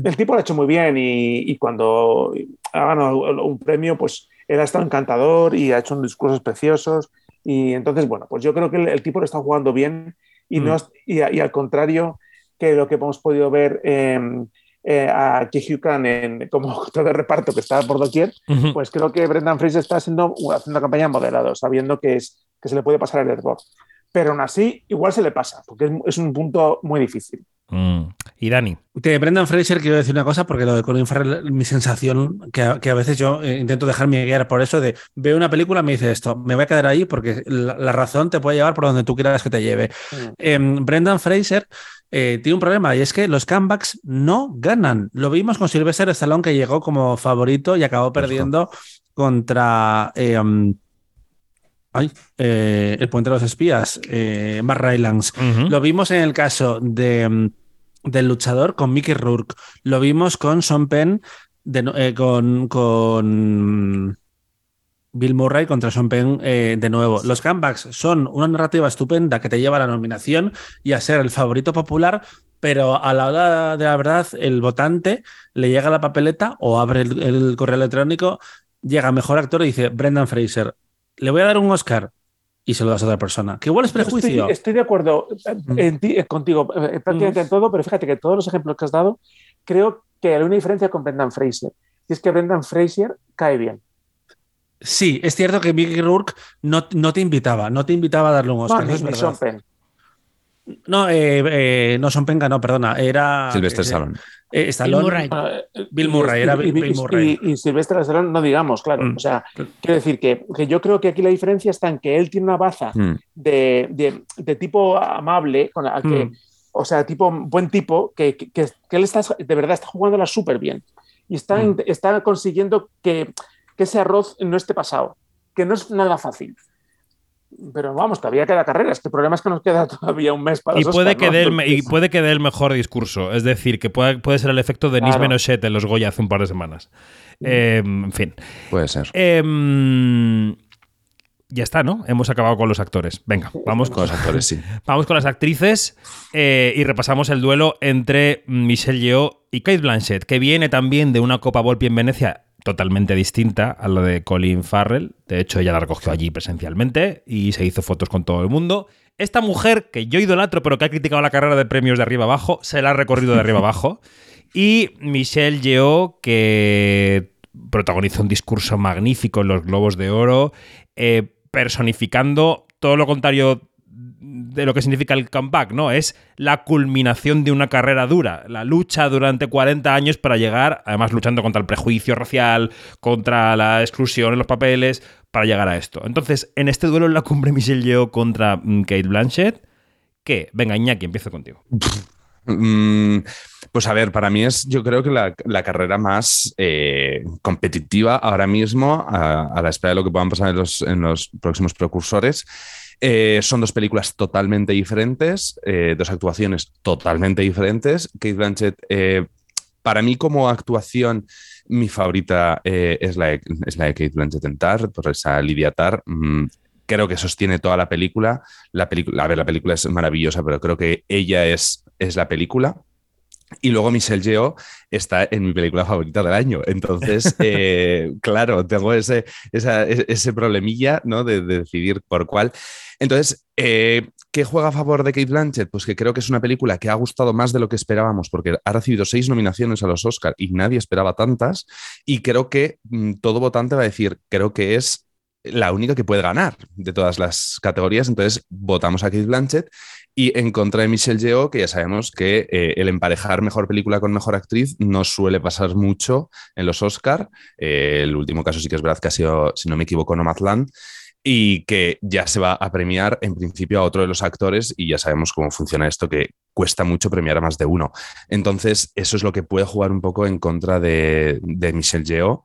El tipo lo ha hecho muy bien y, y, cuando ha ganado un premio, pues él ha estado encantador y ha hecho unos discursos preciosos. Y entonces, bueno, pues yo creo que el, el tipo lo está jugando bien y, no, mm. y, y, al contrario que lo que hemos podido ver eh, eh, a Kihyukan en, como todo de reparto que está por doquier, uh -huh. pues creo que Brendan Fraser está haciendo, haciendo una campaña moderada, sabiendo que, es, que se le puede pasar el hervor pero aún así igual se le pasa, porque es, es un punto muy difícil. Mm. Y Dani. De Brendan Fraser quiero decir una cosa, porque lo de Colin Farrell, mi sensación, que a, que a veces yo eh, intento dejarme guiar por eso, de veo una película, me dice esto, me voy a quedar ahí porque la, la razón te puede llevar por donde tú quieras que te lleve. Mm. Eh, Brendan Fraser eh, tiene un problema y es que los comebacks no ganan. Lo vimos con Sylvester Stallone que llegó como favorito y acabó perdiendo contra... Um, Ay, eh, el puente de los espías, eh. Uh -huh. Lo vimos en el caso de, mm, del luchador con Mickey Rourke. Lo vimos con Sean Penn, de, eh, con, con, Bill Murray contra Sean Penn eh, de nuevo. Los comebacks son una narrativa estupenda que te lleva a la nominación y a ser el favorito popular, pero a la hora de la verdad, el votante le llega la papeleta o abre el, el correo electrónico, llega mejor actor y dice Brendan Fraser le voy a dar un Oscar y se lo das a otra persona. Que igual es prejuicio. Estoy, estoy de acuerdo en ti, contigo eh, prácticamente mm. en todo, pero fíjate que todos los ejemplos que has dado, creo que hay una diferencia con Brendan Fraser. Y es que Brendan Fraser cae bien. Sí, es cierto que Mickey Rourke no, no te invitaba, no te invitaba a darle un Oscar. No, es ni Sean Penn. No, eh, eh, no son Penga, no, perdona. Era. Silvestre Stallone. Eh, Stallone. Bill Murray. Bill Murray, era y, Bill Murray. Y, y, y Silvestre Stallone, no digamos, claro. Mm. O sea, quiero decir que, que, yo creo que aquí la diferencia está en que él tiene una baza mm. de, de, de, tipo amable, con la que, mm. o sea, tipo buen tipo, que, que, que, él está, de verdad está jugándola súper bien. Y está, está consiguiendo que, que ese arroz no esté pasado, que no es nada fácil pero vamos, todavía queda carrera. Este problema es que nos queda todavía un mes para y puede, Oscar, que ¿no? dé el, y puede que dé el mejor discurso. Es decir, que puede, puede ser el efecto de claro. Nis Menochet en los Goya hace un par de semanas. Eh, en fin. Puede ser. Eh, ya está, ¿no? Hemos acabado con los actores. Venga, vamos con los actores, sí. Vamos con las actrices eh, y repasamos el duelo entre Michelle Yeoh y Kate Blanchett, que viene también de una Copa Volpi en Venecia totalmente distinta a la de Colin Farrell. De hecho, ella la recogió allí presencialmente y se hizo fotos con todo el mundo. Esta mujer, que yo idolatro, pero que ha criticado la carrera de premios de arriba abajo, se la ha recorrido de arriba abajo. Y Michelle Yeoh, que protagonizó un discurso magnífico en los Globos de Oro, eh, personificando todo lo contrario de lo que significa el comeback, ¿no? Es la culminación de una carrera dura, la lucha durante 40 años para llegar, además luchando contra el prejuicio racial, contra la exclusión en los papeles, para llegar a esto. Entonces, en este duelo en la cumbre Michelle Yeoh contra mm, Kate Blanchett, ¿qué? Venga, Iñaki, empiezo contigo. Mm, pues a ver, para mí es yo creo que la, la carrera más eh, competitiva ahora mismo, a, a, la espera de lo que puedan pasar en los, en los próximos precursores. Eh, son dos películas totalmente diferentes, eh, dos actuaciones totalmente diferentes. Kate Blanchett, eh, para mí como actuación, mi favorita eh, es, la de, es, la de, Kate Blanchett en Tar, por esa Lidia Tar. Mm, creo que sostiene toda la película. La película, a ver, la película es maravillosa, pero creo que ella es, es la película. Y luego Michelle Yeoh está en mi película favorita del año. Entonces, eh, claro, tengo ese, esa, ese problemilla ¿no? de, de, decidir por cuál. Entonces, eh, ¿qué juega a favor de Kate Blanchett? Pues que creo que es una película que ha gustado más de lo que esperábamos, porque ha recibido seis nominaciones a los Oscar y nadie esperaba tantas. Y creo que mmm, todo votante va a decir, creo que es la única que puede ganar de todas las categorías. Entonces, votamos a Kate Blanchett y en contra de Michelle Yeoh, que ya sabemos que eh, el emparejar mejor película con mejor actriz no suele pasar mucho en los Oscar. Eh, el último caso sí que es verdad que ha sido, si no me equivoco, Nomadland. y que ya se va a premiar en principio a otro de los actores y ya sabemos cómo funciona esto, que cuesta mucho premiar a más de uno. Entonces, eso es lo que puede jugar un poco en contra de, de Michelle Yeoh.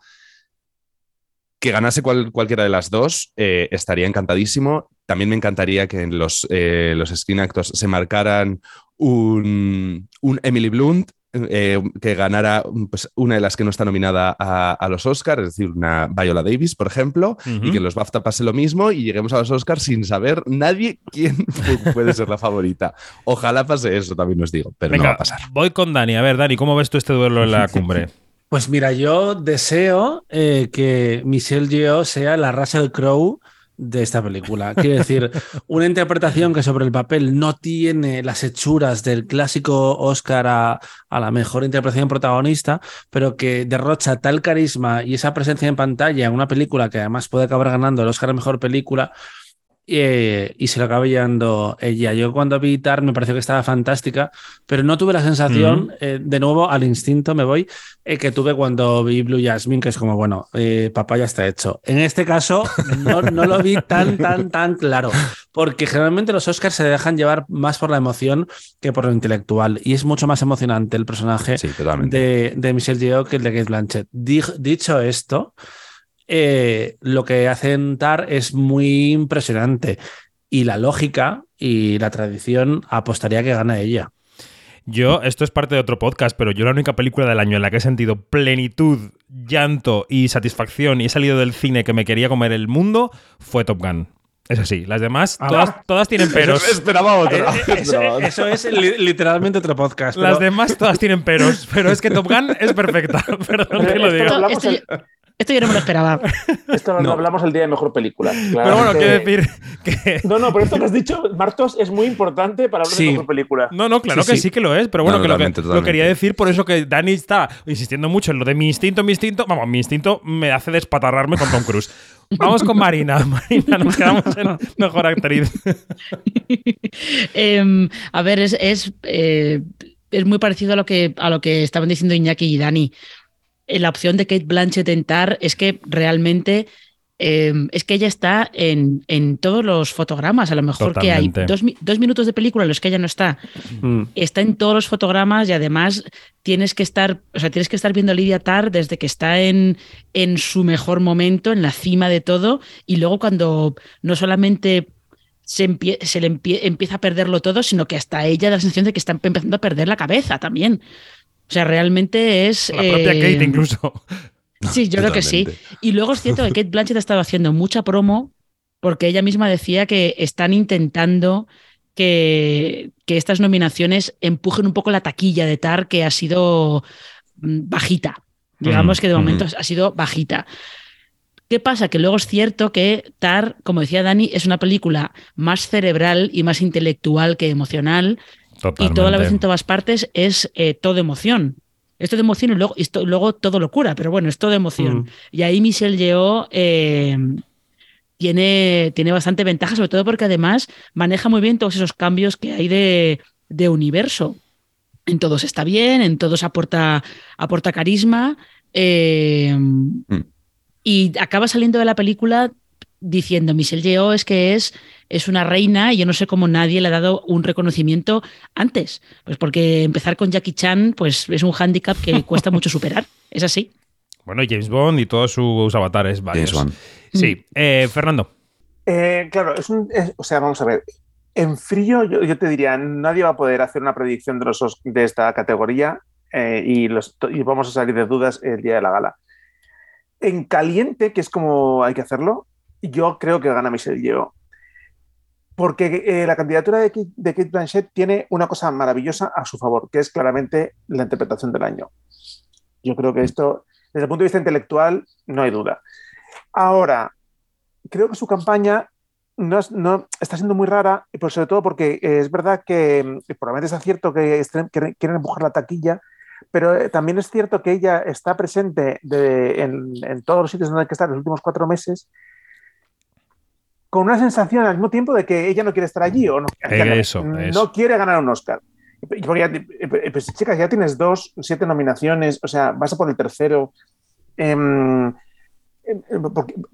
Que ganase cualquiera de las dos eh, estaría encantadísimo. También me encantaría que en los, eh, los Screen Actors se marcaran un, un Emily Blunt eh, que ganara pues, una de las que no está nominada a, los Oscars, es decir, una Viola Davis, por ejemplo, y que los BAFTA pase lo mismo y lleguemos a los Oscars sin saber nadie quién puede ser la favorita. Ojalá pase eso, también os digo, pero no va a pasar. Voy con Dani. A ver, Dani, ¿cómo ves tú este duelo en la cumbre? Pues mira, yo deseo eh, que Michelle Yeoh sea la Russell Crowe de esta película. Quiero decir, una interpretación que sobre el papel no tiene las hechuras del clásico Oscar a, la mejor interpretación protagonista, pero que derrocha tal carisma y esa presencia en pantalla en una película que además puede acabar ganando el Oscar a mejor película eh, y se lo acaba llevando ella. Yo cuando vi Tar me pareció que estaba fantástica, pero no tuve la sensación, eh, de nuevo al instinto me voy, eh, que tuve cuando vi Blue Jasmine, que es como, bueno, papá ya está hecho. En este caso no, no, lo vi tan, tan, tan claro, porque generalmente los Oscars se dejan llevar más por la emoción que por lo intelectual, y es mucho más emocionante el personaje de, de, Michelle Yeoh que el de Kate Blanchett. dicho esto, eh, lo que hacen TAR es muy impresionante. Y la lógica y la tradición apostaría que gana ella. Yo, esto es parte de otro podcast, pero yo la única película del año en la que he sentido plenitud, llanto y satisfacción y he salido del cine que me quería comer el mundo fue Top Gun. Es así, las demás, ah. todas, tienen peros. esperaba otra. Eh, eh, eso, es literalmente otro podcast. Las demás todas tienen peros, pero es que Top Gun es perfecta. Perdón que lo diga. Esto yo no me lo esperaba. Esto lo hablamos el día de mejor película. Pero bueno, quiero decir que. No, no, pero esto que has dicho, Martos, es muy importante para hablar de mejor película. No, no, claro que sí. que lo es. Pero bueno, que lo, quería decir por eso que Dani está insistiendo mucho en lo de mi instinto, mi instinto. Vamos, mi instinto me hace despatarrarme con Tom Cruise. Vamos con Marina. Marina, nos quedamos en mejor actriz. Em, a ver, es, es, eh, es muy parecido a lo, que, a lo que estaban diciendo Iñaki y Dani la opción de Kate Blanchett en Tar es que realmente em, es que ella está en, en, todos los fotogramas, a lo mejor que hay dos, minutos de película en los que ella no está. Mm. Está en todos los fotogramas y además tienes que estar, o sea, tienes que estar viendo a Lidia Tar desde que está en, en su mejor momento, en la cima de todo, y luego cuando no solamente se, se le empieza a perderlo todo, sino que hasta ella da la sensación de que está empezando a perder la cabeza también. O sea, realmente es. La propia Kate, eh, incluso. Sí, yo creo que sí. Y luego es cierto que Kate Blanchett ha estado haciendo mucha promo porque ella misma decía que están intentando que, que estas nominaciones empujen un poco la taquilla de Tar, que ha sido mm, bajita. Digamos que de momento ha sido bajita. ¿Qué pasa? Que luego es cierto que Tar, como decía Dani, es una película más cerebral y más intelectual que emocional. Y toda la vez en todas partes es eh, todo emoción. Esto de emoción y luego, luego todo locura, pero bueno, es todo emoción. Mm. Y ahí Michelle Yeoh eh, tiene, tiene bastante ventaja, sobre todo porque además maneja muy bien todos esos cambios que hay de, de universo. En todos está bien, en todos aporta, aporta carisma. Eh, mm. Y acaba saliendo de la película diciendo Michelle Yeoh es que es, es una reina y yo no sé cómo nadie le ha dado un reconocimiento antes. Pues porque empezar con Jackie Chan pues es un hándicap que cuesta mucho superar. Es así. Bueno, James Bond y todos sus avatares varios. Sí. Mm. Eh, Fernando. Eh, claro, es un, o sea, vamos a ver. En frío, yo, te diría, nadie va a poder hacer una predicción de, los, de esta categoría eh, y, los, y vamos a salir de dudas el día de la gala. En caliente, que es como hay que hacerlo, yo creo que gana Michelle Yeoh. Porque eh, la candidatura de, de, Kate Blanchett tiene una cosa maravillosa a su favor, que es claramente la interpretación del año. Yo creo que esto, desde el punto de vista intelectual, no hay duda. Ahora, creo que su campaña no, no está siendo muy rara, y sobre todo porque es verdad que mm, probablemente es cierto que quieren empujar la taquilla, pero eh, también es cierto que ella está presente en, en, todos los sitios donde hay que estar los últimos cuatro meses con una sensación al mismo tiempo de que ella no quiere estar allí o no, no quiere ganar un Oscar. Porque ya, pues, chicas, ya tienes dos, siete nominaciones, o sea, vas a por el tercero. Em,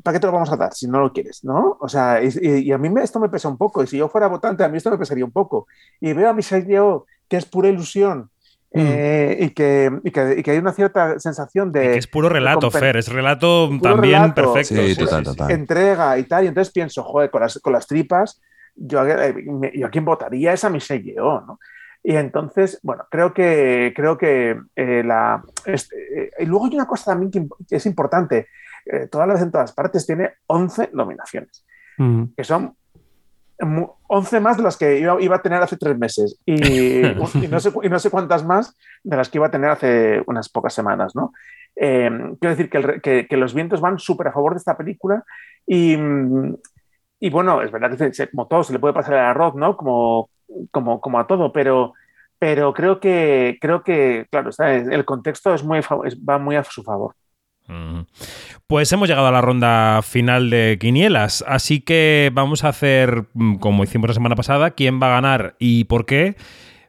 ¿para qué te lo vamos a dar si no lo quieres? ¿no? O sea, y, a mí esto me pesa un poco. Y si yo fuera votante, a mí esto me pesaría un poco. Y veo a Michelle Yeoh, que es pura ilusión, mm. eh, y, que, y, que, hay una cierta sensación de... que es puro relato, Fer, es relato también perfecto. Sí, total, total. Entrega y tal, y entonces pienso, joder, con las, con las tripas, yo, eh, yo a quién votaría es a Michelle Yeoh, ¿no? Y entonces, bueno, creo que, creo que eh, la... Este, y luego hay una cosa también que es importante, eh, todas las en todas partes, tiene 11 nominaciones, mm. que son 11 más de las que iba, iba a tener hace tres meses y, no sé, y, no sé, cuántas más de las que iba a tener hace unas pocas semanas. ¿no? Eh, quiero decir que, que, los vientos van súper a favor de esta película y, y bueno, es verdad que como todo se le puede pasar el arroz, ¿no? Como, como, como a todo, pero, pero creo que, creo que claro, el contexto es muy, va muy a su favor. Pues hemos llegado a la ronda final de Quinielas, así que vamos a hacer, mm, como hicimos la semana pasada, quién va a ganar y por qué.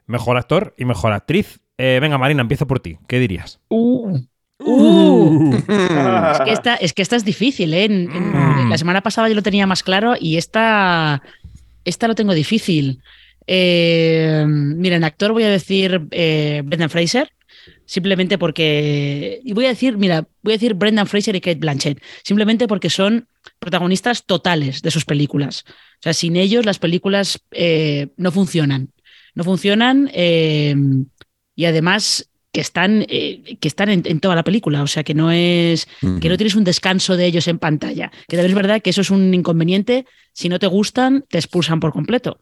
Mejor actor y mejor actriz. Eh, venga, Marina, empiezo por ti. ¿Qué dirías? Uh. Uh. es, que esta, es que esta es difícil, ¿eh? Mm. la semana pasada yo lo tenía más claro y esta, esta lo tengo difícil. Eh, miren, actor voy a decir eh, Brendan Fraser simplemente porque. Y voy a decir, mira, voy a decir Brendan Fraser y Kate Blanchett, simplemente porque son protagonistas totales de sus películas. O sea, sin ellos las películas eh, no funcionan. No funcionan eh, y además que están, eh, que están en, toda la película. O sea, que no es. que no tienes un descanso de ellos en pantalla. Que también es verdad que eso es un inconveniente. Si no te gustan, te expulsan por completo.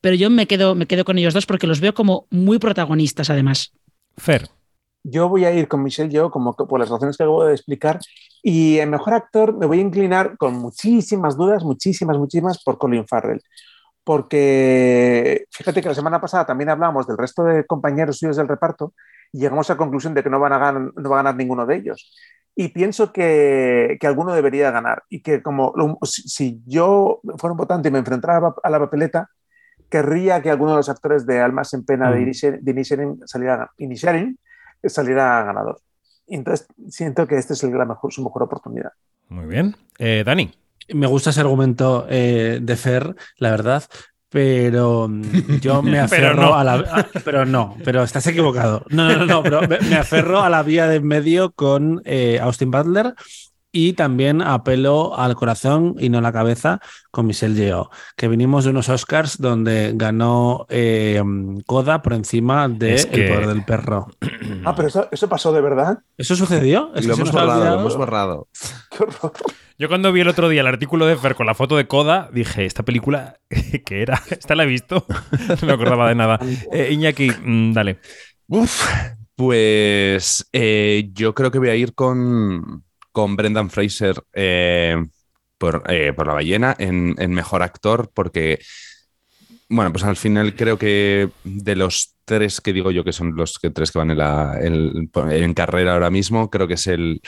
Pero yo me quedo, me quedo con ellos dos porque los veo como muy protagonistas, además. Fer. Yo voy a ir con Michelle Yeoh, como por las razones que acabo de explicar, y el mejor actor me voy a inclinar con muchísimas dudas, muchísimas, muchísimas, por Colin Farrell. Porque fíjate que la semana pasada también hablamos del resto de compañeros suyos del reparto y llegamos a la conclusión de que no, van a ganar, no va a ganar ninguno de ellos. Y pienso que, que alguno debería ganar y que como si yo fuera un votante y me enfrentara a la papeleta, querría que alguno de los actores de Almas en Pena de mm. Inisherin saliera, saliera ganador. Entonces siento que esta es el mejor, su mejor oportunidad. Muy bien. Eh, Dani. Me gusta ese argumento eh, de Fer, la verdad, pero mm, yo me aferro a la. pero no, pero estás equivocado. No, no, no, pero me, aferro a la vía de medio con eh, Austin Butler y también apelo al corazón y no a la cabeza con Michelle Yeoh, que vinimos de unos Oscars donde ganó eh, Coda por encima de El Poder del Perro. Ah, pero eso, pasó de verdad. ¿Eso sucedió? lo, hemos borrado, lo hemos borrado. Qué horror. Yo cuando vi el otro día el artículo de Fer con la foto de Coda, dije, ¿esta película qué era? ¿Esta la he visto? no me acordaba de nada. Eh, Iñaki, mm, dale. Uf, pues eh, yo creo que voy a ir con con Brendan Fraser eh, eh, por, La ballena en, mejor actor, porque, bueno, pues al final creo que de los tres que digo yo, que son los tres que van en carrera ahora mismo, creo que es el,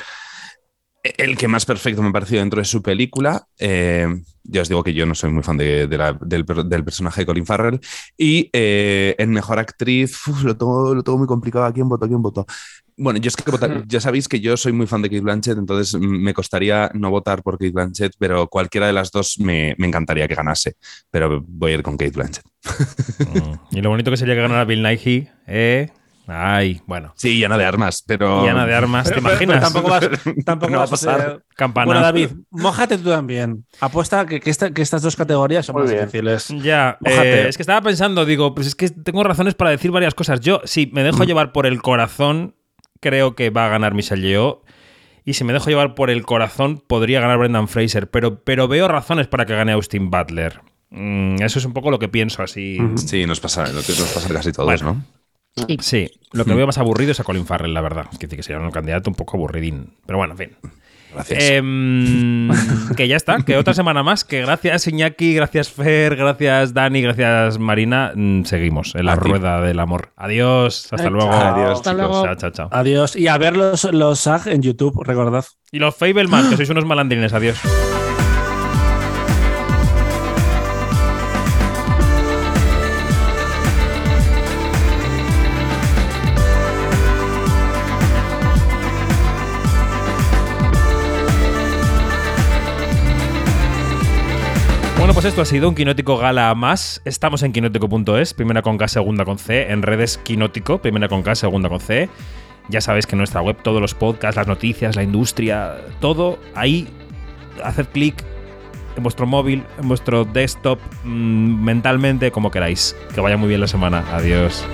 el que más perfecto me ha parecido dentro de su película. Eh, ya os digo que yo no soy muy fan de, del, personaje de Colin Farrell. Y en mejor actriz, lo, tengo, lo tengo muy complicado. ¿A quién voto? ¿A quién voto? Bueno, yo es que ya sabéis que yo soy muy fan de Kate Blanchett, entonces me costaría no votar por Kate Blanchett, pero cualquiera de las dos me, encantaría que ganase. Pero voy a ir con Kate Blanchett. Mm. Y lo bonito que sería que ganara Bill Nighy, ¿eh? Ay, bueno. Sí, llena de armas, pero. Llena de armas, ¿te imaginas? tampoco vas, tampoco a pasar. Campana. Bueno, David, mójate tú también. Apuesta que, que, estas dos categorías son muy difíciles. Ya, eh, es que estaba pensando, digo, pues es que tengo razones para decir varias cosas. Yo, sí, me dejo mm. llevar por el corazón creo que va a ganar Michelle Yeoh. Y si me dejo llevar por el corazón, podría ganar Brendan Fraser. Pero, pero veo razones para que gane Austin Butler. Mm, eso es un poco lo que pienso así. Sí, nos pasa, nos pasa casi todos, ¿no? Sí, lo que veo más aburrido es a Colin Farrell, la verdad. Que, que sería un candidato un poco aburridín. Pero bueno, en fin. Gracias. Em, que ya está, que otra semana más. Que gracias Iñaki, gracias Fer, gracias Dani, gracias Marina. Mm, seguimos en la rueda del amor. Adiós, hasta luego. Adiós, hasta luego. Chao, chao, chao. Adiós. Y a ver los, los SAG en YouTube, recordad. Y los Fableman, que sois unos malandrines. Adiós. Pues esto ha sido un Quinótico Gala más. Estamos en quinótico.es, primera con K, segunda con C, en redes Quinótico, primera con K, segunda con C. Ya sabéis que en nuestra web todos los podcasts, las noticias, la industria, todo ahí, haced clic en vuestro móvil, en vuestro desktop, mm, mentalmente, como queráis. Que vaya muy bien la semana. Adiós.